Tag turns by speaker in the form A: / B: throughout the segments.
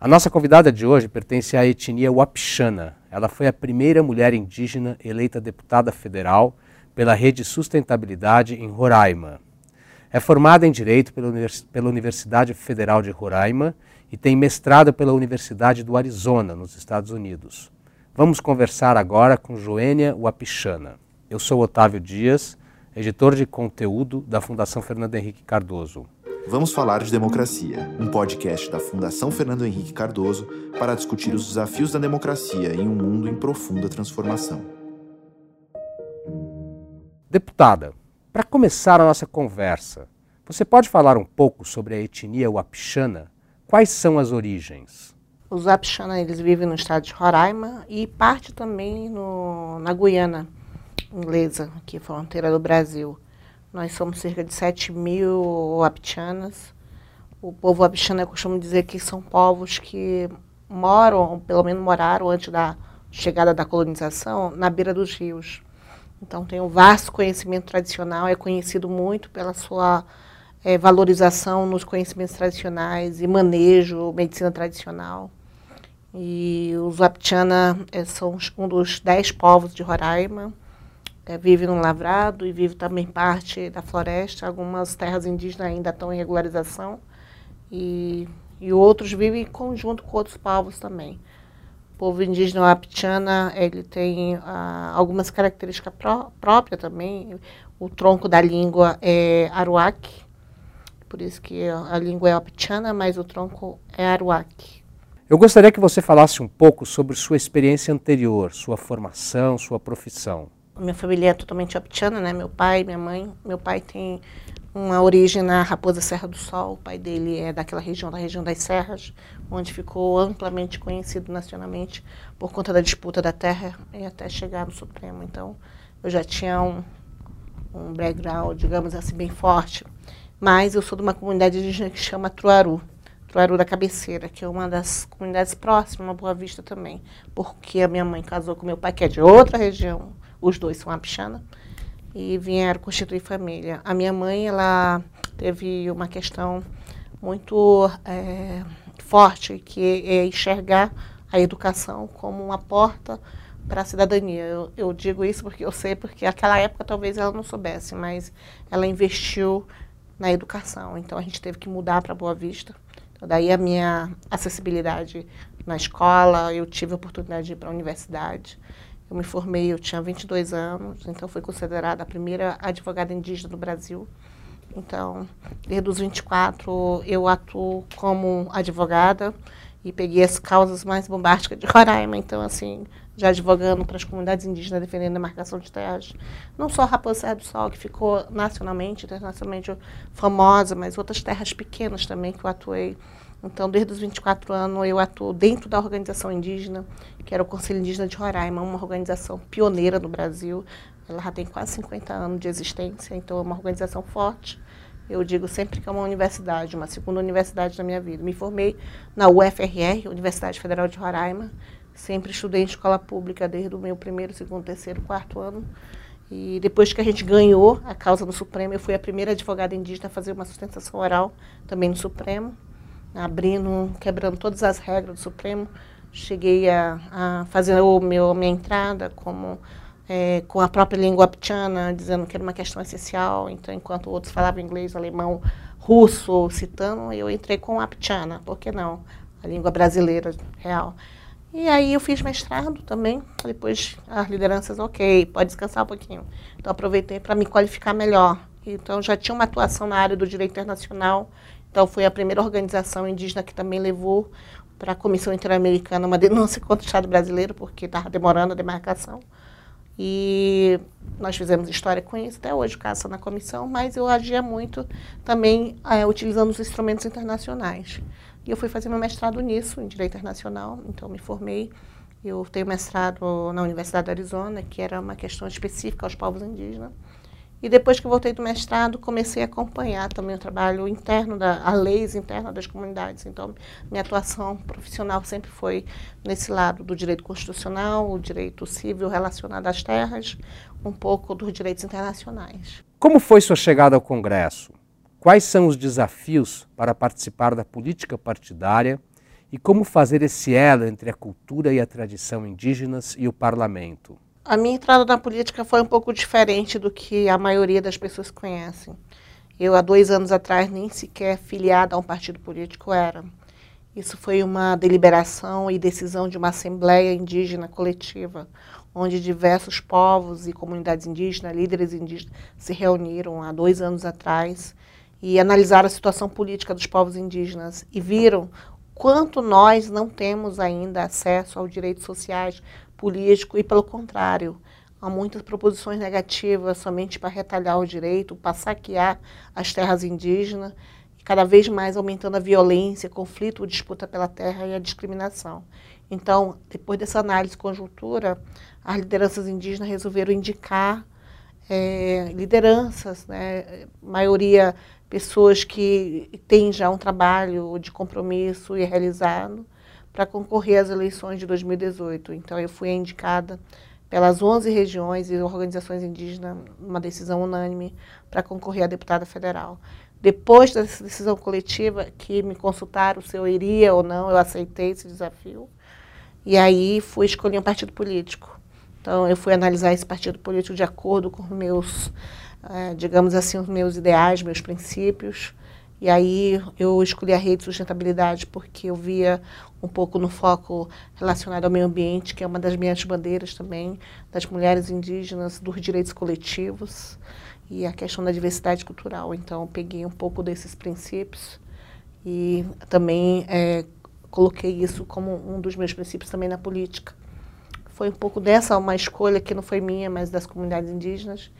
A: A nossa convidada de hoje pertence à etnia Wapixana. Ela foi a primeira mulher indígena eleita deputada federal pela Rede Sustentabilidade em Roraima. É formada em Direito pela Universidade Federal de Roraima e tem mestrado pela Universidade do Arizona, nos Estados Unidos. Vamos conversar agora com Joênia Wapixana. Eu sou Otávio Dias, editor de conteúdo da Fundação Fernando Henrique Cardoso.
B: Vamos falar de democracia, um podcast da Fundação Fernando Henrique Cardoso para discutir os desafios da democracia em um mundo em profunda transformação.
A: Deputada, para começar a nossa conversa, você pode falar um pouco sobre a etnia Wapixana? Quais são as origens?
C: Os Wapixana eles vivem no estado de Roraima e parte também no, na Guiana inglesa, que é fronteira do Brasil. Nós somos cerca de 7 mil abitianas. O povo abitiano, eu costumo dizer que são povos que moram, pelo menos moraram antes da chegada da colonização, na beira dos rios. Então tem um vasto conhecimento tradicional, é conhecido muito pela sua é, valorização nos conhecimentos tradicionais e manejo, medicina tradicional. E os Wapitiana é, são um dos dez povos de Roraima é, vive no lavrado e vive também parte da floresta. Algumas terras indígenas ainda estão em regularização e, e outros vivem em conjunto com outros povos também. O povo indígena Wapitiana, ele tem ah, algumas características pró próprias também. O tronco da língua é aruac, por isso que a língua é Wapitiana, mas o tronco é aruac.
A: Eu gostaria que você falasse um pouco sobre sua experiência anterior, sua formação, sua profissão
C: minha família é totalmente optiana, né? Meu pai, minha mãe. Meu pai tem uma origem na Raposa Serra do Sol. O pai dele é daquela região, da região das Serras, onde ficou amplamente conhecido nacionalmente por conta da disputa da terra e até chegar no Supremo. Então, eu já tinha um, um background, digamos assim, bem forte. Mas eu sou de uma comunidade indígena que chama Truaru. Truaru da Cabeceira, que é uma das comunidades próximas a Boa Vista também, porque a minha mãe casou com meu pai, que é de outra região, os dois são apixana, e vieram constituir família. A minha mãe, ela teve uma questão muito é, forte, que é enxergar a educação como uma porta para a cidadania. Eu, eu, digo isso porque eu sei, porque naquela época talvez ela não soubesse, mas ela investiu na educação. Então a gente teve que mudar para Boa Vista. Então, daí a minha acessibilidade na escola, eu tive a oportunidade de ir para a universidade. Eu me formei, eu tinha 22 anos, então fui considerada a primeira advogada indígena do Brasil. Então, desde os 24, eu atuo como advogada e peguei as causas mais bombásticas de Roraima. Então, assim, já advogando para as comunidades indígenas defendendo a marcação de terras. Não só a Raposa do Sol, que ficou nacionalmente, internacionalmente famosa, mas outras terras pequenas também que eu atuei então, desde os 24 anos, eu atuo dentro da organização indígena, que era o Conselho Indígena de Roraima, uma organização pioneira no Brasil. Ela já tem quase 50 anos de existência, então é uma organização forte. Eu digo sempre que é uma universidade, uma segunda universidade na minha vida. Me formei na UFRR, Universidade Federal de Roraima. Sempre estudei em escola pública desde o meu primeiro, segundo, terceiro, quarto ano. E depois que a gente ganhou a causa no Supremo, eu fui a primeira advogada indígena a fazer uma sustentação oral também no Supremo abrindo, quebrando todas as regras do Supremo. Cheguei a, a fazer o meu, minha entrada como é, com a própria língua aptiana, dizendo que era uma questão essencial. Então, enquanto outros falavam inglês, alemão, russo, citando, eu entrei com a aptiana, por que não? A língua brasileira real. E aí eu fiz mestrado também, depois as lideranças, ok, pode descansar um pouquinho. Então aproveitei para me qualificar melhor. Então já tinha uma atuação na área do direito internacional, então, foi a primeira organização indígena que também levou para a Comissão Interamericana uma denúncia contra o Estado brasileiro, porque estava demorando a demarcação. E nós fizemos história com isso, até hoje caça na comissão, mas eu agia muito também é, utilizando os instrumentos internacionais. E eu fui fazer meu mestrado nisso, em Direito Internacional, então me formei. Eu tenho mestrado na Universidade do Arizona, que era uma questão específica aos povos indígenas. E depois que voltei do mestrado, comecei a acompanhar também o trabalho interno, da, a leis internas das comunidades. Então, minha atuação profissional sempre foi nesse lado do direito constitucional, o direito civil relacionado às terras, um pouco dos direitos internacionais.
A: Como foi sua chegada ao Congresso? Quais são os desafios para participar da política partidária E como fazer esse elo entre a cultura e a tradição indígenas e o parlamento?
C: A minha entrada na política foi um pouco diferente do que a maioria das pessoas conhecem. Eu, há dois anos atrás, nem sequer filiada a um partido político era. Isso foi uma deliberação e decisão de uma assembleia indígena coletiva, onde diversos povos e comunidades indígenas, líderes indígenas, se reuniram há dois anos atrás e analisaram a situação política dos povos indígenas e viram quanto nós não temos ainda acesso aos direitos sociais, político e, pelo contrário, há muitas proposições negativas somente para retalhar o direito, para saquear as terras indígenas, cada vez mais aumentando a violência, conflito, disputa pela terra e a discriminação. Então, depois dessa análise conjuntura, as lideranças indígenas resolveram indicar é, lideranças, né, maioria pessoas que têm já um trabalho de compromisso e realizado, para concorrer às eleições de 2018. Então, eu fui indicada pelas 11 regiões e organizações indígenas, uma decisão unânime, para concorrer a deputada federal. Depois dessa decisão coletiva, que me consultaram se eu iria ou não, eu aceitei esse desafio. E aí fui escolher um partido político. Então, eu fui analisar esse partido político de acordo com meus, eh, digamos assim, os meus ideais, meus princípios. E aí eu escolhi a rede de sustentabilidade porque eu via um pouco no foco relacionado ao meio ambiente, que é uma das minhas bandeiras também, das mulheres indígenas, dos direitos coletivos e a questão da diversidade cultural. Então, peguei um pouco desses princípios e também é, coloquei isso como um dos meus princípios também na política. Foi um pouco dessa uma escolha que não foi minha, mas das comunidades indígenas.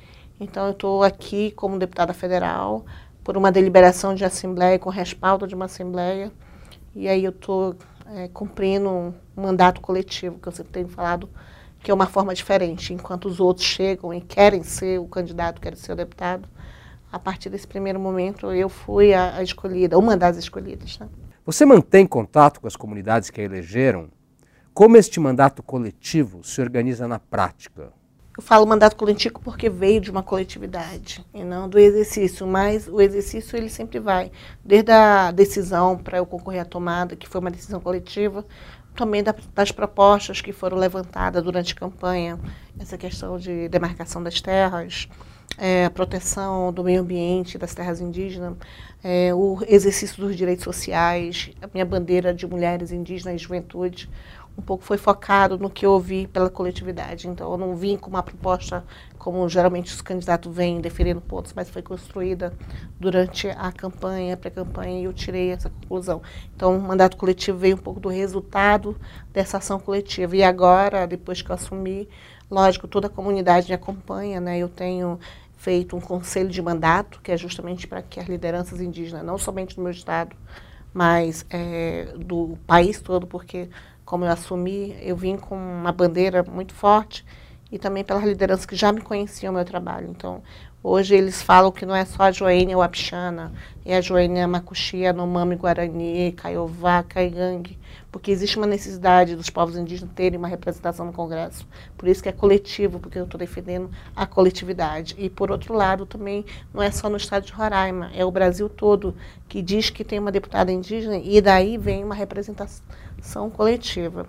C: Então, eu estou aqui como deputada federal, por uma deliberação de assembleia, com respaldo de uma assembleia. E aí eu estou é, cumprindo um mandato coletivo, que eu sempre tenho falado, que é uma forma diferente. Enquanto os outros chegam e querem ser o candidato, querem ser o deputado, a partir desse primeiro momento eu fui a, a escolhida, uma das escolhidas. Né?
A: Você mantém contato com as comunidades que a elegeram? Como este mandato coletivo se organiza na prática?
C: Eu falo mandato coletivo porque veio de uma coletividade e não do exercício, mas o exercício ele sempre vai, desde a decisão para eu concorrer à tomada, que foi uma decisão coletiva, também das propostas que foram levantadas durante a campanha, essa questão de demarcação das terras, é, a proteção do meio ambiente, das terras indígenas, é, o exercício dos direitos sociais, a minha bandeira de mulheres indígenas e juventude, um pouco foi focado no que eu ouvi pela coletividade. Então, eu não vim com uma proposta como geralmente os candidatos vêm deferindo pontos, mas foi construída durante a campanha, pré-campanha, e eu tirei essa conclusão. Então, o mandato coletivo veio um pouco do resultado dessa ação coletiva. E agora, depois que eu assumi, lógico, toda a comunidade me acompanha, né? Eu tenho feito um conselho de mandato, que é justamente para que as lideranças indígenas, não somente do meu estado, mas é, do país todo, porque como eu assumi, eu vim com uma bandeira muito forte e também pelas lideranças que já me conheciam o meu trabalho. Então, hoje eles falam que não é só a Joênia Wapixana, é a Joênia Macuxia, Nomami Guarani, Caiová, Caigangue, porque existe uma necessidade dos povos indígenas terem uma representação no Congresso. Por isso que é coletivo, porque eu estou defendendo a coletividade. E, por outro lado, também não é só no estado de Roraima, é o Brasil todo que diz que tem uma deputada indígena e daí vem uma representação são coletiva.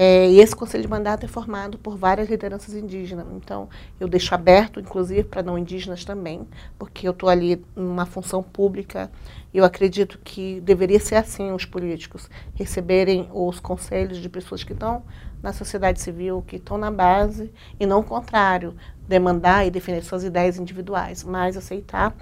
C: É, e esse conselho de mandato é formado por várias lideranças indígenas. Então, eu deixo aberto, inclusive, para não indígenas também, porque eu estou ali numa função pública. Eu acredito que deveria ser assim os políticos, receberem os conselhos de pessoas que estão na sociedade civil, que estão na base, e não o contrário, demandar e defender suas ideias individuais, mas aceitar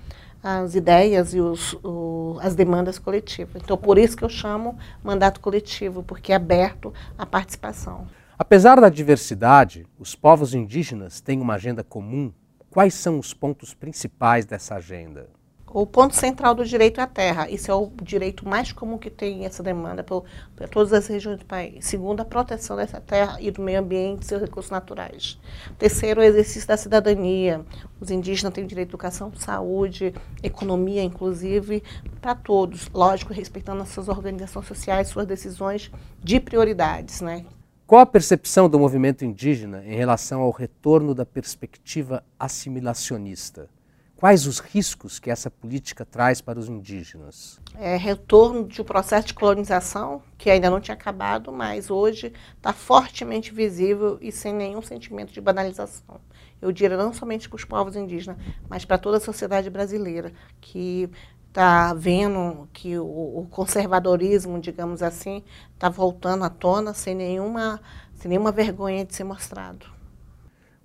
C: as ideias e os, o, as demandas coletivas. Então, por isso que eu chamo mandato coletivo, porque é aberto à participação.
A: Apesar da diversidade, os povos indígenas têm uma agenda comum. Quais são os pontos principais dessa agenda?
C: O ponto central do direito é a terra. Isso é o direito mais comum que tem essa demanda por todas as regiões do país. Segundo, a proteção dessa terra e do meio ambiente e seus recursos naturais. Terceiro, o exercício da cidadania. Os indígenas têm direito à educação, saúde, economia, inclusive, para todos. Lógico, respeitando as suas organizações sociais, suas decisões de prioridades, né?
A: Qual a percepção do movimento indígena em relação ao retorno da perspectiva assimilacionista? Quais os riscos que essa política traz para os indígenas?
C: É retorno de um processo de colonização que ainda não tinha acabado, mas hoje está fortemente visível e sem nenhum sentimento de banalização. Eu diria não somente para os povos indígenas, mas para toda a sociedade brasileira que está vendo que o, conservadorismo, digamos assim, está voltando à tona sem nenhuma, sem nenhuma vergonha de ser mostrado.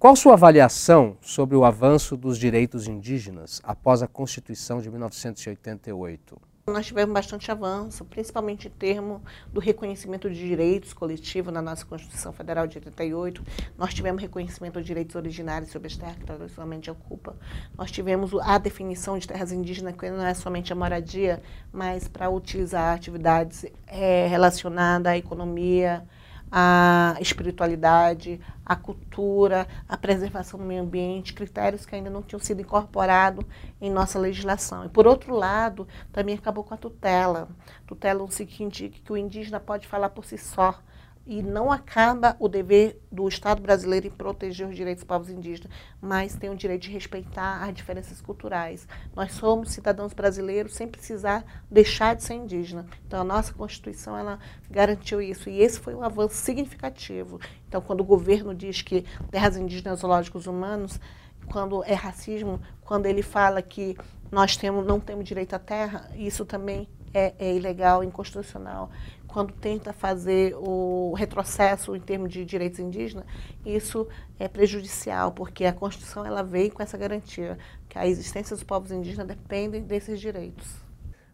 A: Qual sua avaliação sobre o avanço dos direitos indígenas após a Constituição de 1988?
C: Nós tivemos bastante avanço, principalmente em termos do reconhecimento de direitos coletivos na nossa Constituição Federal de 88. Nós tivemos reconhecimento de direitos originários sobre as terras que tradicionalmente ocupa. Nós tivemos a definição de terras indígenas, que não é somente a moradia, mas para utilizar atividades é, relacionadas à economia, a espiritualidade, a cultura, a preservação do meio ambiente, critérios que ainda não tinham sido incorporados em nossa legislação. E, por outro lado, também acabou com a tutela. Tutela no seguinte, que o indígena pode falar por si só, e não acaba o dever do Estado brasileiro em proteger os direitos dos povos indígenas, mas tem o direito de respeitar as diferenças culturais. Nós somos cidadãos brasileiros sem precisar deixar de ser indígena. Então a nossa Constituição ela garantiu isso e esse foi um avanço significativo. Então quando o governo diz que terras indígenas zoológicos humanos, quando é racismo, quando ele fala que nós temos, não temos direito à terra, isso também é, é ilegal, inconstitucional quando tenta fazer o retrocesso em termos de direitos indígenas, isso é prejudicial, porque a Constituição ela veio com essa garantia que a existência dos povos indígenas dependem desses direitos.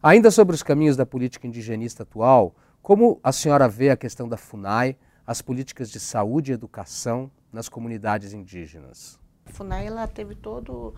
A: Ainda sobre os caminhos da política indigenista atual, como a senhora vê a questão da FUNAI, as políticas de saúde e educação nas comunidades indígenas?
C: FUNAI ela teve todo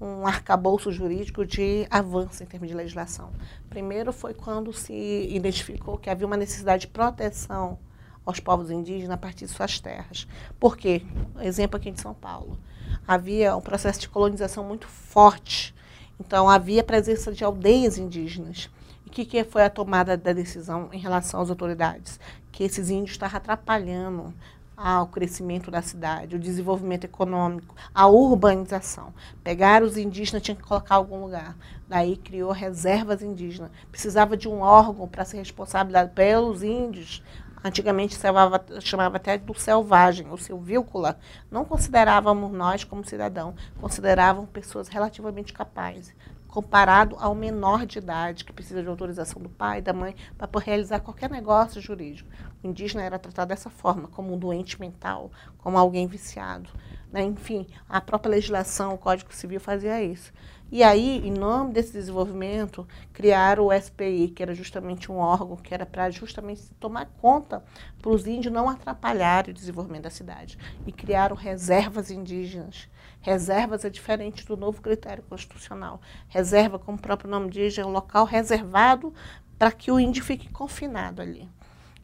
C: um arcabouço jurídico de avanço em termos de legislação. Primeiro foi quando se identificou que havia uma necessidade de proteção aos povos indígenas a partir de suas terras. Por quê? Exemplo aqui em São Paulo. Havia um processo de colonização muito forte. Então, havia presença de aldeias indígenas. E o que, que foi a tomada da decisão em relação às autoridades? Que esses índios estavam atrapalhando ao crescimento da cidade, o desenvolvimento econômico, a urbanização. Pegar os indígenas tinha que colocar em algum lugar. Daí criou reservas indígenas. Precisava de um órgão para ser responsabilizado pelos índios. Antigamente chamava, chamava até do selvagem, o silvícola. Não considerávamos nós como cidadão, consideravam pessoas relativamente capazes comparado ao menor de idade, que precisa de autorização do pai, da mãe, para realizar qualquer negócio jurídico. O indígena era tratado dessa forma, como um doente mental, como alguém viciado. Né? Enfim, a própria legislação, o Código Civil fazia isso. E aí, em nome desse desenvolvimento, criaram o SPI, que era justamente um órgão que era para justamente tomar conta para os índios não atrapalharem o desenvolvimento da cidade. E criaram reservas indígenas Reservas é diferente do novo critério constitucional. Reserva, como o próprio nome diz, é um local reservado para que o índio fique confinado ali.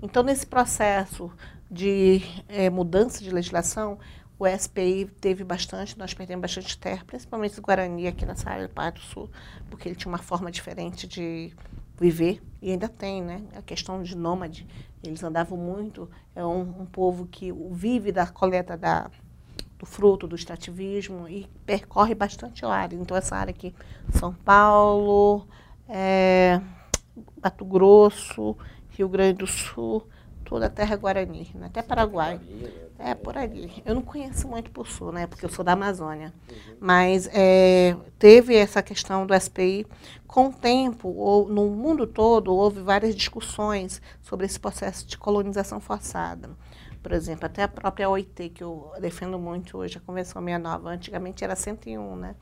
C: Então, nesse processo de é, mudança de legislação, o SPI teve bastante, nós perdemos bastante terra, principalmente os Guarani aqui nessa área do Pai do Sul, porque ele tinha uma forma diferente de viver, e ainda tem, né? A questão de nômade, eles andavam muito, é um, um povo que vive da coleta da, do fruto do extrativismo e percorre bastante área. Então, essa área aqui, São Paulo, é, Mato Grosso, Rio Grande do Sul, toda a terra Guarani, né? até Paraguai. É, por ali. Eu não conheço muito por sul, né? Porque eu sou da Amazônia. Mas é, teve essa questão do SPI. Com o tempo, ou, no mundo todo, houve várias discussões sobre esse processo de colonização forçada. Por exemplo, até a própria OIT, que eu defendo muito hoje, a Convenção 69, antigamente era 101, né?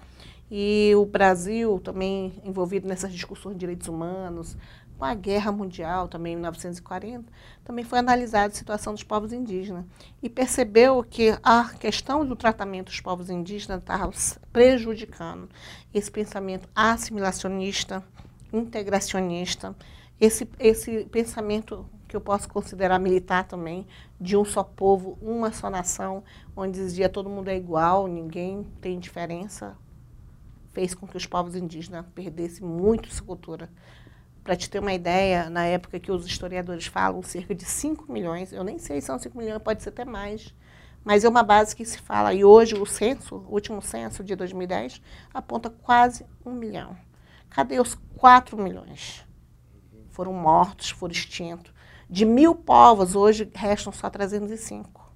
C: E o Brasil também envolvido nessas discussões de direitos humanos, com a Guerra Mundial, também em 1940, também foi analisada a situação dos povos indígenas e percebeu que a questão do tratamento dos povos indígenas estava prejudicando esse pensamento assimilacionista, integracionista, esse, esse pensamento que eu posso considerar militar também, de um só povo, uma só nação, onde dizia todo mundo é igual, ninguém tem diferença, fez com que os povos indígenas perdessem muito sua cultura. Para te ter uma ideia, na época que os historiadores falam, cerca de 5 milhões, eu nem sei se são 5 milhões, pode ser até mais, Mas é uma base que se fala, e hoje o censo, o último censo de 2010, aponta quase um milhão. Cadê os 4 milhões? Foram mortos, foram extintos. De mil povos, hoje restam só 305.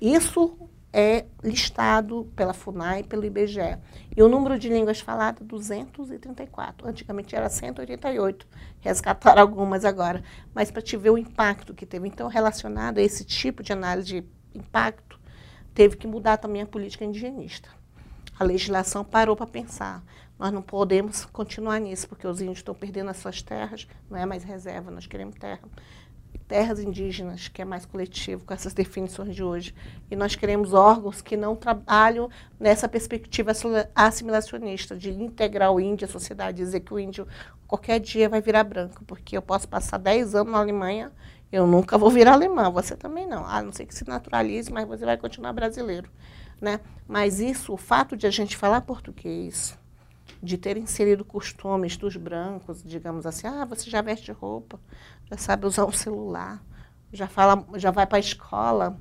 C: Isso é listado pela FUNAI pelo IBGE. E o número de línguas faladas, 234. Antigamente era 188. Resgataram algumas agora. Mas para te ver o impacto que teve. Então, relacionado a esse tipo de análise de impacto, teve que mudar também a política indigenista. A legislação parou para pensar. Nós não podemos continuar nisso, porque os índios estão perdendo as suas terras, não é mais reserva, nós queremos terra terras indígenas, que é mais coletivo com essas definições de hoje. E nós queremos órgãos que não trabalham nessa perspectiva assimilacionista, de integrar o índio à sociedade, dizer que o índio qualquer dia vai virar branco, porque eu posso passar 10 anos na Alemanha, eu nunca vou virar alemã, você também não. A não ser que se naturalize, mas você vai continuar brasileiro. Né? Mas isso, o fato de a gente falar português, de ter inserido costumes dos brancos, digamos assim, ah, você já veste roupa, já sabe usar um celular, já fala, já vai para a escola,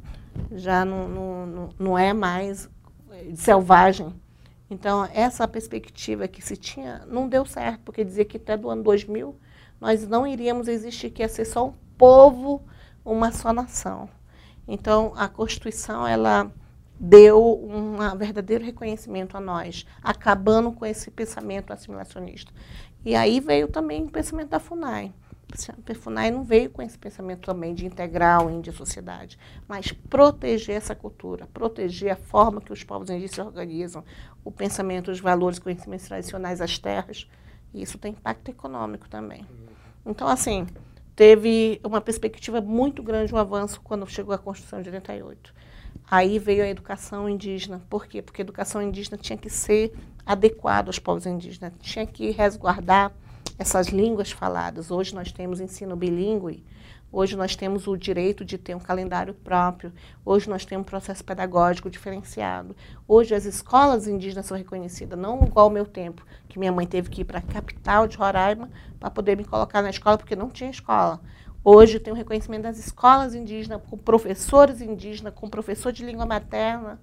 C: já não, não, não é mais selvagem. Então, essa perspectiva que se tinha não deu certo, porque dizia que até do ano 2000 nós não iríamos existir, que ia ser só um povo, uma só nação. Então, a Constituição, ela deu um verdadeiro reconhecimento a nós, acabando com esse pensamento assimilacionista. E aí veio também o pensamento da FUNAI. A FUNAI não veio com esse pensamento também de integrar o índio à sociedade, mas proteger essa cultura, proteger a forma que os povos indígenas se organizam, o pensamento, os valores, conhecimentos tradicionais, as terras. E isso tem impacto econômico também. Então, assim, teve uma perspectiva muito grande, um avanço quando chegou a Constituição de 88. Aí veio a educação indígena. Por quê? Porque a educação indígena tinha que ser adequada aos povos indígenas, tinha que resguardar essas línguas faladas. Hoje nós temos ensino bilíngue, hoje nós temos o direito de ter um calendário próprio, hoje nós temos um processo pedagógico diferenciado. Hoje as escolas indígenas são reconhecidas, não igual ao meu tempo, que minha mãe teve que ir para a capital de Roraima para poder me colocar na escola, porque não tinha escola. Hoje tem o reconhecimento das escolas indígenas, com professores indígenas, com professor de língua materna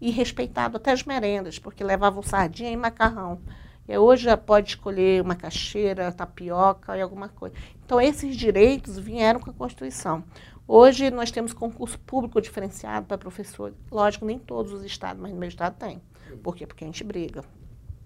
C: e respeitado até as merendas, porque levavam sardinha e macarrão. E hoje já pode escolher uma caixeira, tapioca e alguma coisa. Então, esses direitos vieram com a Constituição. Hoje nós temos concurso público diferenciado para professores. Lógico, nem todos os estados, mas no meu estado tem. Por quê? Porque a gente briga.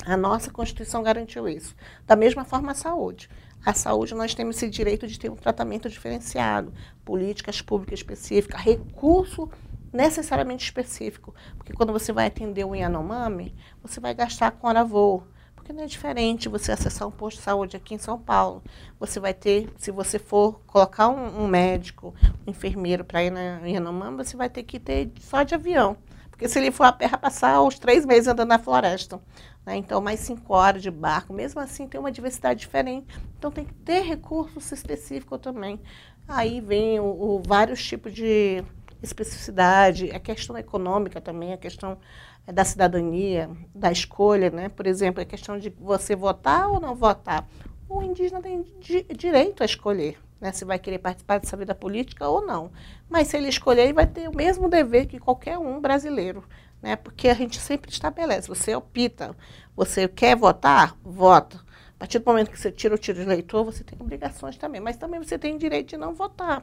C: A nossa Constituição garantiu isso. Da mesma forma, a saúde. A saúde, nós temos esse direito de ter um tratamento diferenciado, políticas públicas específicas, recurso necessariamente específico. Porque quando você vai atender o Yanomami, você vai gastar com hora voo. Porque não é diferente você acessar um posto de saúde aqui em São Paulo. Você vai ter, se você for colocar um, um médico, um enfermeiro para ir na Yanomami, você vai ter que ter só de avião. Porque se ele for a terra passar os três meses andando na floresta. Né? Então, mais cinco horas de barco. Mesmo assim, tem uma diversidade diferente. Então, tem que ter recursos específicos também. Aí vem o, o vários tipos de especificidade, a questão econômica também, a questão eh, da cidadania, da escolha, né? Por exemplo, a questão de você votar ou não votar. O indígena tem di direito a escolher, né? Se vai querer participar dessa vida política ou não. Mas se ele escolher, ele vai ter o mesmo dever que qualquer um brasileiro né? Porque a gente sempre estabelece, você opta, você quer votar, vota. A partir do momento que você tira o tiro de eleitor, você tem obrigações também, mas também você tem direito de não votar.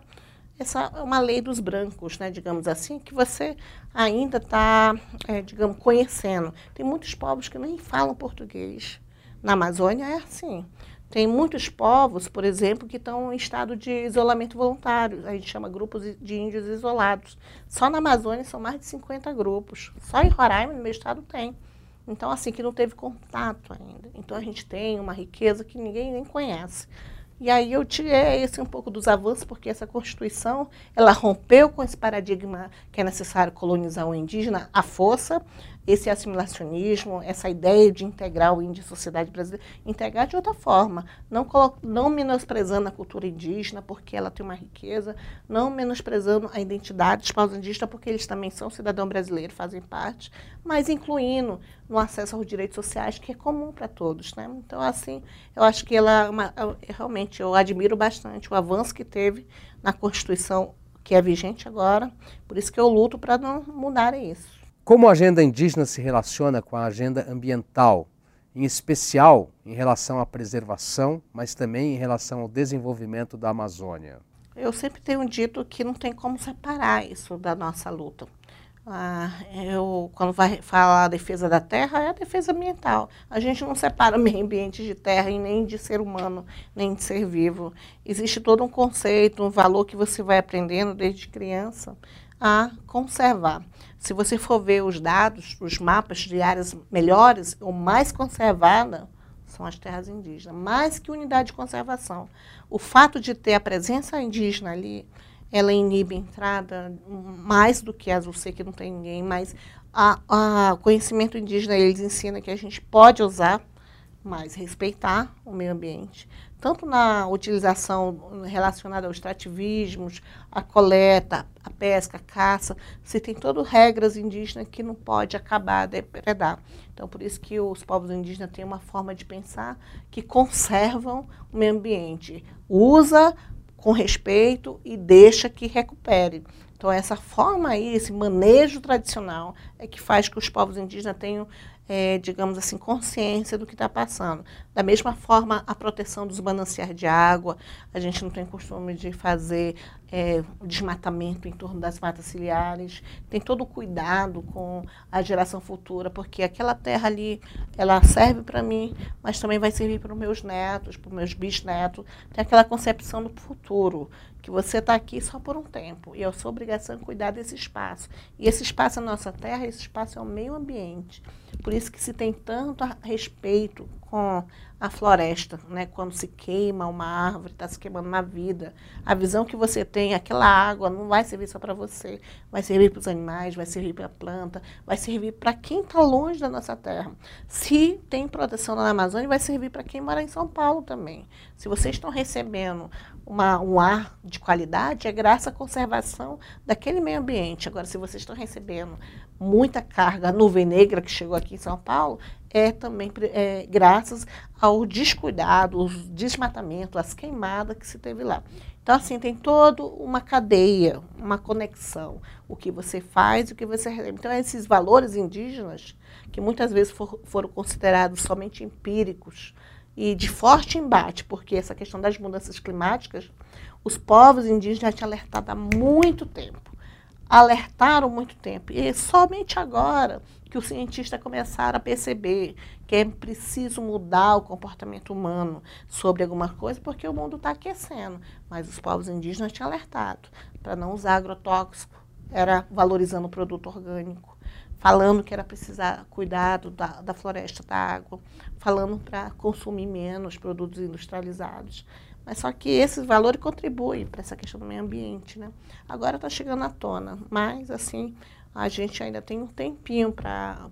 C: Essa é uma lei dos brancos, né, digamos assim, que você ainda está, é, digamos, conhecendo. Tem muitos povos que nem falam português. Na Amazônia é assim. Tem muitos povos, por exemplo, que estão em estado de isolamento voluntário. A gente chama grupos de índios isolados. Só na Amazônia são mais de 50 grupos. Só em Roraima, no meu estado, tem. Então, assim, que não teve contato ainda. Então, a gente tem uma riqueza que ninguém nem conhece. E aí eu tirei esse um pouco dos avanços, porque essa Constituição, ela rompeu com esse paradigma que é necessário colonizar o indígena à força, esse assimilacionismo, essa ideia de integrar o índio à sociedade brasileira, integrar de outra forma, não, não menosprezando a cultura indígena, porque ela tem uma riqueza, não menosprezando a identidade dos povos indígenas, porque eles também são cidadão brasileiro, fazem parte, mas incluindo no acesso aos direitos sociais, que é comum para todos. Né? Então, assim, eu acho que ela, é uma, realmente, eu admiro bastante o avanço que teve na Constituição que é vigente agora. Por isso que eu luto para não mudar isso.
A: Como a agenda indígena se relaciona com a agenda ambiental, em especial em relação à preservação, mas também em relação ao desenvolvimento da Amazônia?
C: Eu sempre tenho dito que não tem como separar isso da nossa luta. Ah, eu, quando vai falar a defesa da terra, é a defesa ambiental. A gente não separa meio ambiente de terra e nem de ser humano, nem de ser vivo. Existe todo um conceito, um valor que você vai aprendendo desde criança a conservar. Se você for ver os dados, os mapas de áreas melhores ou mais conservadas, são as terras indígenas, mais que unidade de conservação. O fato de ter a presença indígena ali ela inibe a entrada mais do que a Azul que não tem ninguém, mas o conhecimento indígena eles ensina que a gente pode usar, mas respeitar o meio ambiente, tanto na utilização relacionada aos extrativismos, a coleta, a pesca, a caça, se tem todas regras indígenas que não pode acabar, depredar. Então, por isso que os povos indígenas têm uma forma de pensar que conservam o meio ambiente. Usa, com respeito e deixa que recupere. Então, essa forma aí, esse manejo tradicional, é que faz que os povos indígenas tenham é, digamos assim, consciência do que está passando. Da mesma forma, a proteção dos mananciais de água, a gente não tem costume de fazer é, desmatamento em torno das matas ciliares, tem todo o cuidado com a geração futura, porque aquela terra ali, ela serve para mim, mas também vai servir para os meus netos, para os meus bisnetos. Tem aquela concepção do futuro, que você está aqui só por um tempo, e é sua obrigação cuidar desse espaço. E esse espaço é a nossa terra, esse espaço é o meio ambiente. Por isso que se tem tanto respeito com a floresta, né? Quando se queima uma árvore, está se queimando uma vida. A visão que você tem, aquela água não vai servir só para você, vai servir para os animais, vai servir para a planta, vai servir para quem está longe da nossa terra. Se tem proteção na Amazônia, vai servir para quem mora em São Paulo também. Se vocês estão recebendo uma, um ar de qualidade, é graças à conservação daquele meio ambiente. Agora, se vocês estão recebendo muita carga, a nuvem negra que chegou aqui em São Paulo, é também é, graças ao descuidado, o desmatamento, as queimadas que se teve lá. Então, assim, tem toda uma cadeia, uma conexão. O que você faz e o que você recebe. Então, esses valores indígenas, que muitas vezes for, foram considerados somente empíricos e de forte embate, porque essa questão das mudanças climáticas, os povos indígenas já tinham alertado há muito tempo alertaram muito tempo. E somente agora que os cientistas começaram a perceber que é preciso mudar o comportamento humano sobre alguma coisa, porque o mundo está aquecendo. Mas os povos indígenas tinham alertado para não usar agrotóxico, era valorizando o produto orgânico, falando que era precisar cuidado da, da floresta, da água, falando para consumir menos produtos industrializados. Mas só que esses valores contribuem para essa questão do meio ambiente, né? Agora está chegando à tona, mas assim a gente ainda tem um tempinho para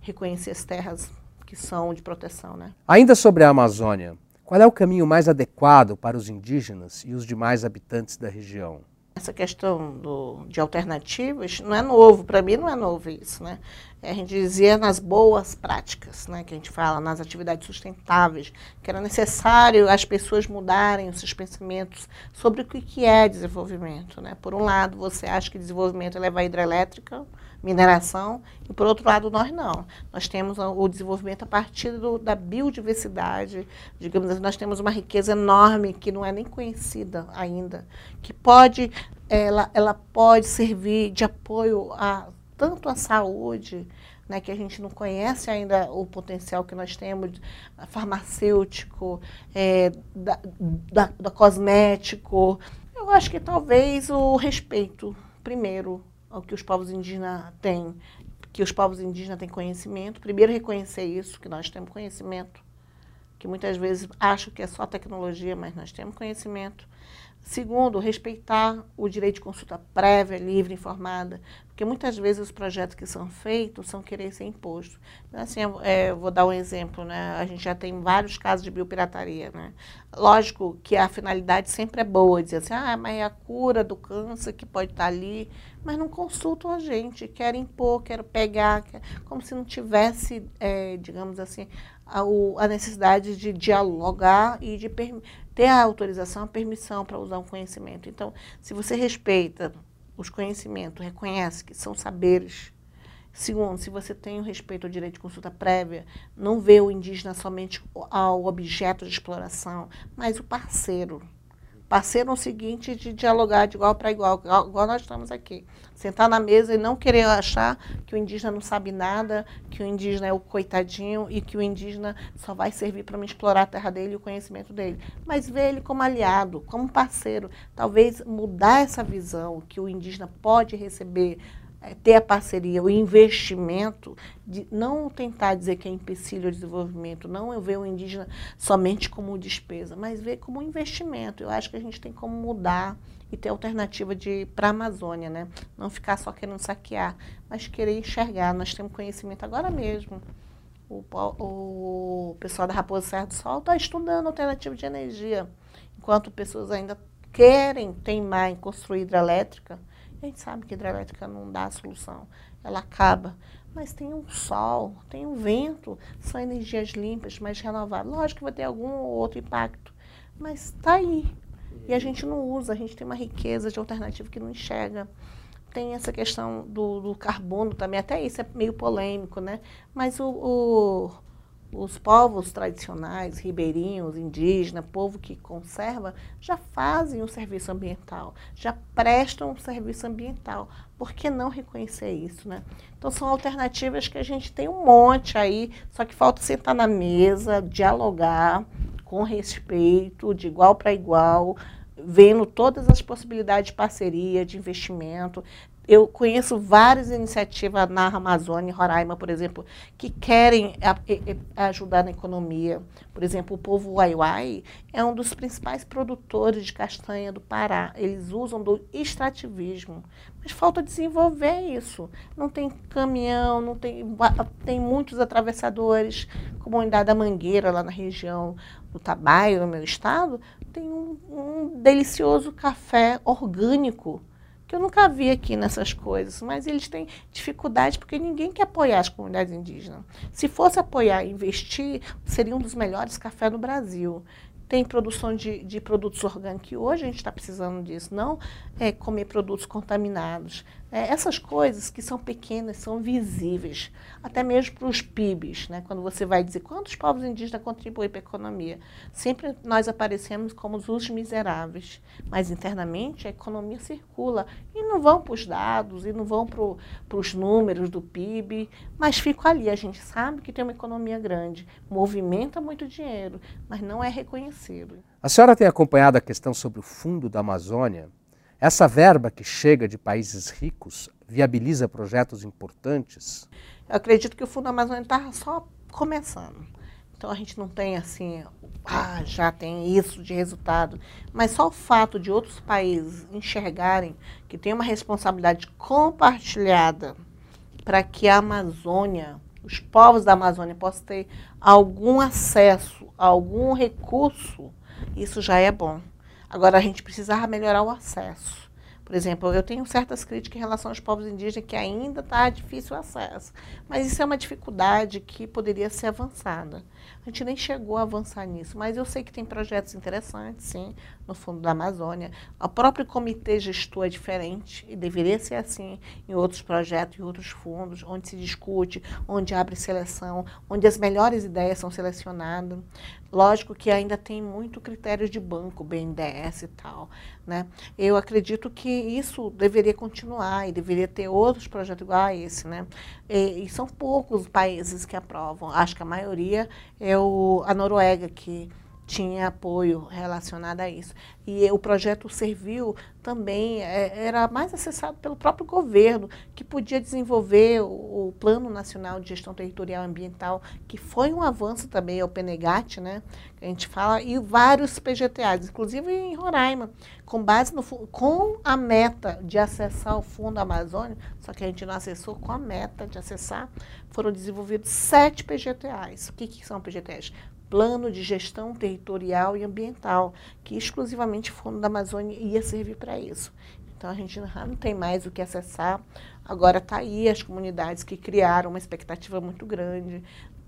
C: reconhecer as terras que são de proteção, né?
A: Ainda sobre a Amazônia, qual é o caminho mais adequado para os indígenas e os demais habitantes da região?
C: Essa questão do, de alternativas não é novo, para mim não é novo isso, né? A gente dizia nas boas práticas, né, que a gente fala, nas atividades sustentáveis, que era necessário as pessoas mudarem os seus pensamentos sobre o que é desenvolvimento. Né? Por um lado, você acha que desenvolvimento é levar hidrelétrica, mineração, e por outro lado, nós não. Nós temos o desenvolvimento a partir do, da biodiversidade, digamos assim, nós temos uma riqueza enorme que não é nem conhecida ainda, que pode, ela, ela pode servir de apoio a tanto a saúde, né, que a gente não conhece ainda o potencial que nós temos, farmacêutico, é, da, da, da cosmético. Eu acho que talvez o respeito, primeiro, ao que os povos indígenas têm, que os povos indígenas têm conhecimento. Primeiro, reconhecer isso, que nós temos conhecimento, que muitas vezes acham que é só tecnologia, mas nós temos conhecimento. Segundo, respeitar o direito de consulta prévia, livre, informada, porque muitas vezes os projetos que são feitos são querer ser impostos. Então, assim, é, vou dar um exemplo, né? A gente já tem vários casos de biopirataria, né? Lógico que a finalidade sempre é boa, dizer assim, ah, mas é a cura do câncer que pode estar ali, mas não consultam a gente, querem impor, querem pegar, quer, como se não tivesse, é, digamos assim, a, a necessidade de dialogar e de ter a autorização, a permissão para usar um conhecimento. Então, se você respeita os conhecimentos, reconhece que são saberes. Segundo, se você tem o respeito ao direito de consulta prévia, não vê o indígena somente ao objeto de exploração, mas o parceiro parceiro seguinte de dialogar de igual para igual, igual nós estamos aqui. Sentar na mesa e não querer achar que o indígena não sabe nada, que o indígena é o coitadinho e que o indígena só vai servir para me explorar a terra dele e o conhecimento dele. Mas ver ele como aliado, como parceiro. Talvez mudar essa visão que o indígena pode receber ter a parceria, o investimento, de não tentar dizer que é empecilho ao desenvolvimento, não eu ver o indígena somente como despesa, mas ver como investimento. Eu acho que a gente tem como mudar e ter alternativa para a Amazônia, né? Não ficar só querendo saquear, mas querer enxergar. Nós temos conhecimento agora mesmo. O, o pessoal da Raposa Serra do Sol está estudando alternativa de energia, enquanto pessoas ainda querem teimar em construir hidrelétrica a gente sabe que hidrelétrica não dá a solução, ela acaba. Mas tem um sol, tem um vento, são energias limpas, mais renováveis. Lógico que vai ter algum ou outro impacto, mas está aí. E a gente não usa, a gente tem uma riqueza de alternativa que não enxerga. Tem essa questão do, do carbono também, até isso é meio polêmico, né? Mas o, o os povos tradicionais, ribeirinhos, indígenas, povo que conserva, já fazem o serviço ambiental, já prestam o serviço ambiental. Por que não reconhecer isso, né? Então são alternativas que a gente tem um monte aí, só que falta sentar na mesa, dialogar com respeito, de igual para igual, vendo todas as possibilidades de parceria, de investimento eu conheço várias iniciativas na Amazônia, Roraima, por exemplo, que querem ajudar na economia. Por exemplo, o povo Waiwai é um dos principais produtores de castanha do Pará. Eles usam do extrativismo, mas falta desenvolver isso. Não tem caminhão, não tem, tem muitos atravessadores. Comunidade da Mangueira, lá na região do Tabaio, no meu estado, tem um, um delicioso café orgânico que eu nunca vi aqui nessas coisas, mas eles têm dificuldade porque ninguém quer apoiar as comunidades indígenas. Se fosse apoiar e investir, seria um dos melhores cafés no Brasil tem produção de, de produtos orgânicos, e hoje a gente está precisando disso, não é, comer produtos contaminados. É, essas coisas que são pequenas, são visíveis, até mesmo para os PIBs, né? quando você vai dizer quantos povos indígenas contribuem para a economia. Sempre nós aparecemos como os miseráveis, mas internamente a economia circula, e não vão para os dados, e não vão para os números do PIB, mas fica ali. A gente sabe que tem uma economia grande, movimenta muito dinheiro, mas não é reconhecido
A: a senhora tem acompanhado a questão sobre o fundo da Amazônia? Essa verba que chega de países ricos viabiliza projetos importantes?
C: Eu acredito que o Fundo Amazônia está só começando. Então a gente não tem assim, ah, já tem isso de resultado. Mas só o fato de outros países enxergarem que tem uma responsabilidade compartilhada para que a Amazônia os povos da Amazônia possam ter algum acesso algum recurso, isso já é bom. Agora, a gente precisava melhorar o acesso. Por exemplo, eu tenho certas críticas em relação aos povos indígenas que ainda está difícil o acesso. Mas isso é uma dificuldade que poderia ser avançada. A gente nem chegou a avançar nisso, mas eu sei que tem projetos interessantes, sim, no fundo da Amazônia. O próprio comitê gestor é diferente e deveria ser assim em outros projetos, em outros fundos, onde se discute, onde abre seleção, onde as melhores ideias são selecionadas. Lógico que ainda tem muito critério de banco, BNDES e tal. Né? Eu acredito que isso deveria continuar e deveria ter outros projetos igual a esse. Né? E, e são poucos países que aprovam. Acho que a maioria é o, a Noruega, que tinha apoio relacionado a isso. E o projeto serviu também, é, era mais acessado pelo próprio governo, que podia desenvolver o, o, Plano Nacional de Gestão Territorial Ambiental, que foi um avanço também ao PNGAT, né, que a gente fala, e vários PGTAs, inclusive em Roraima, com base no com a meta de acessar o Fundo Amazônia, só que a gente não acessou com a meta de acessar, foram desenvolvidos sete PGTAs. O que, que são PGTAs? Plano de gestão territorial e ambiental, que exclusivamente o Fundo da Amazônia ia servir para isso. Então a gente não tem mais o que acessar. Agora está aí as comunidades que criaram uma expectativa muito grande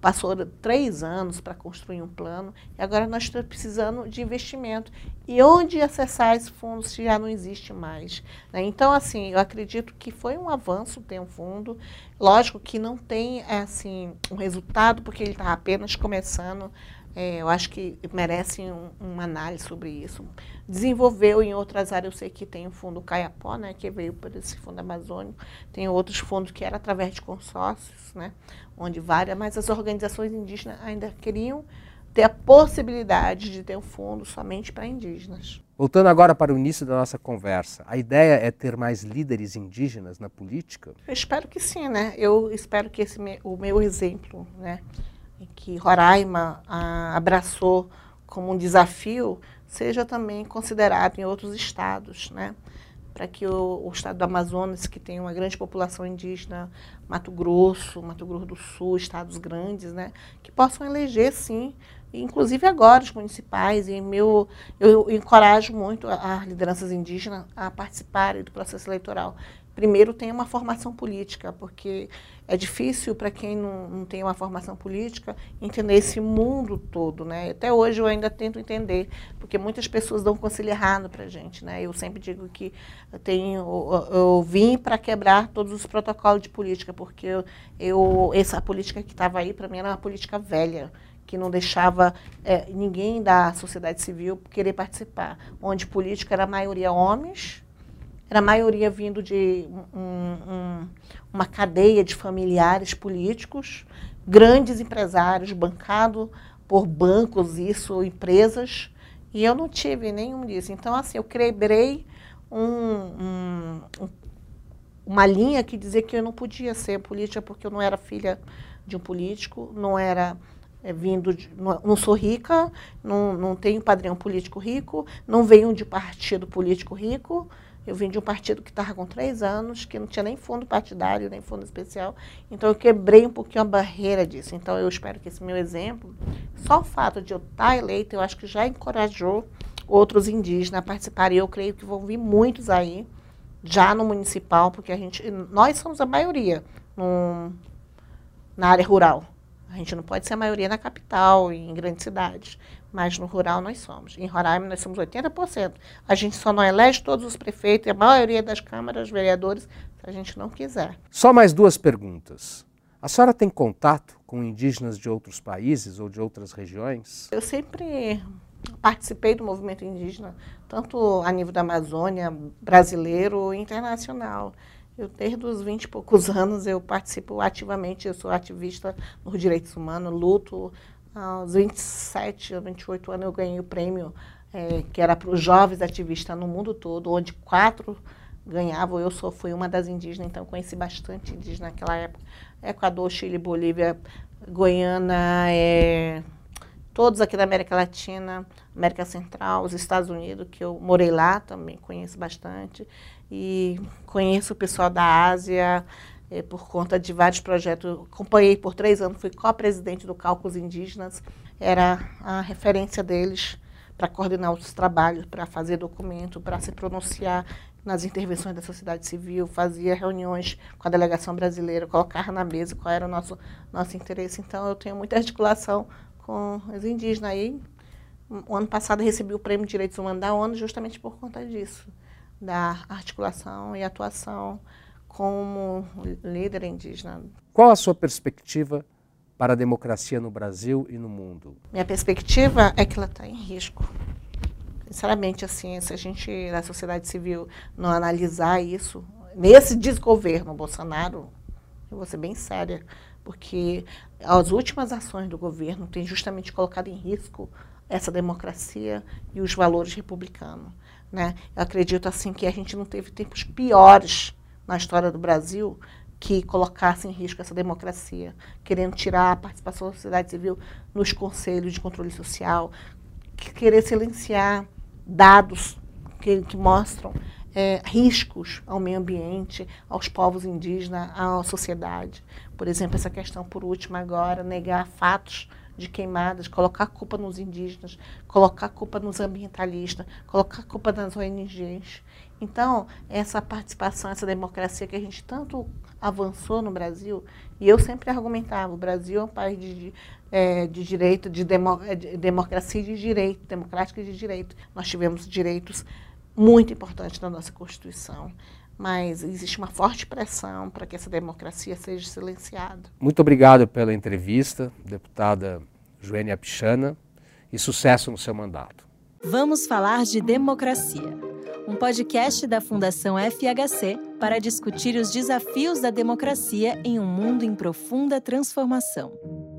C: passou três anos para construir um plano e agora nós estamos precisando de investimento. E onde acessar esses fundos se já não existe mais? Né? Então, assim, eu acredito que foi um avanço ter um fundo. Lógico que não tem assim um resultado, porque ele está apenas começando. É, eu acho que merece um, uma análise sobre isso. Desenvolveu em outras áreas, eu sei que tem o fundo Caiapó, né, que veio por esse fundo amazônico, tem outros fundos que era através de consórcios, né, onde várias, mas as organizações indígenas ainda queriam ter a possibilidade de ter um fundo somente para indígenas.
A: Voltando agora para o início da nossa conversa, a ideia é ter mais líderes indígenas na política?
C: Eu espero que sim, né? Eu espero que esse o meu exemplo, né, que Roraima a, abraçou como um desafio, seja também considerado em outros estados, né? para que o, o, estado do Amazonas, que tem uma grande população indígena, Mato Grosso, Mato Grosso do Sul, estados grandes, né, que possam eleger, sim, inclusive agora os municipais, e meu, eu encorajo muito as lideranças indígenas a participarem do processo eleitoral. Primeiro, tem uma formação política, porque é difícil para quem não, não, tem uma formação política entender esse mundo todo, né? Até hoje eu ainda tento entender, porque muitas pessoas dão um conselho errado para a gente, né? Eu sempre digo que eu, tenho, eu, eu vim para quebrar todos os protocolos de política, porque eu, eu essa política que estava aí, para mim, era uma política velha, que não deixava é, ninguém da sociedade civil querer participar, onde política era a maioria homens, era a maioria vindo de um, um, uma cadeia de familiares políticos, grandes empresários, bancado por bancos, isso, empresas, e eu não tive nenhum disso. Então, assim, eu quebrei um, uma linha que dizia que eu não podia ser política porque eu não era filha de um político, não era é, vindo de, não, não, sou rica, não, não tenho padrão político rico, não venho de partido político rico, eu vim de um partido que estava com três anos, que não tinha nem fundo partidário, nem fundo especial. Então, eu quebrei um pouquinho a barreira disso. Então, eu espero que esse meu exemplo, só o fato de eu estar tá eleita, eu acho que já encorajou outros indígenas a participarem. Eu creio que vão vir muitos aí, já no municipal, porque a gente, nós somos a maioria na área rural. A gente não pode ser a maioria na capital, em grandes cidades mas no rural nós somos. Em Roraima nós somos 80%. A gente só não elege todos os prefeitos e a maioria das câmaras, vereadores, se a gente não quiser.
A: Só mais duas perguntas. A senhora tem contato com indígenas de outros países ou de outras regiões?
C: Eu sempre participei do movimento indígena, tanto a nível da Amazônia, brasileiro e internacional. Eu, desde os 20 e poucos anos, eu participo ativamente, eu sou ativista nos direitos humanos, luto aos 27 ou 28 anos eu ganhei o prêmio é, que era para os jovens ativistas no mundo todo, onde quatro ganhavam. Eu sou, fui uma das indígenas, então conheci bastante indígena naquela época. Equador, Chile, Bolívia, Goiânia, é, todos aqui da América Latina, América Central, os Estados Unidos, que eu morei lá também, conheço bastante. E conheço o pessoal da Ásia, é, por conta de vários projetos. Acompanhei por três anos, fui co-presidente do Cálculos Indígenas, era a referência deles para coordenar os trabalhos, para fazer documento, para se pronunciar nas intervenções da sociedade civil, fazia reuniões com a delegação brasileira, colocava na mesa qual era o nosso, nosso interesse. Então, eu tenho muita articulação com os indígenas. Aí, o ano passado, recebi o Prêmio de Direitos Humanos da ONU justamente por conta disso, da articulação e atuação como líder indígena.
A: Qual a sua perspectiva para a democracia no Brasil e no mundo?
C: Minha perspectiva é que ela está em risco. Sinceramente, assim, se a gente, da sociedade civil, não analisar isso, nesse desgoverno Bolsonaro, eu vou ser bem séria, porque as últimas ações do governo têm justamente colocado em risco essa democracia e os valores republicanos. Né? Eu acredito assim que a gente não teve tempos piores na história do Brasil que colocasse em risco essa democracia, querendo tirar a participação da sociedade civil nos conselhos de controle social, que querer silenciar dados que, que mostram é, riscos ao meio ambiente, aos povos indígenas, à sociedade. Por exemplo, essa questão, por último, agora, negar fatos de queimadas, colocar a culpa nos indígenas, colocar a culpa nos ambientalistas, colocar a culpa nas ONGs. Então, essa participação, essa democracia que a gente tanto avançou no Brasil, e eu sempre argumentava, o Brasil é um país de, é, de direito, de, demo, de democracia e de direito, democrática e de direito. Nós tivemos direitos muito importantes na nossa Constituição mas existe uma forte pressão para que essa democracia seja silenciada.
A: Muito obrigado pela entrevista, deputada Joênia Pichana, e sucesso no seu mandato.
D: Vamos falar de democracia, um podcast da Fundação FHC para discutir os desafios da democracia em um mundo em profunda transformação.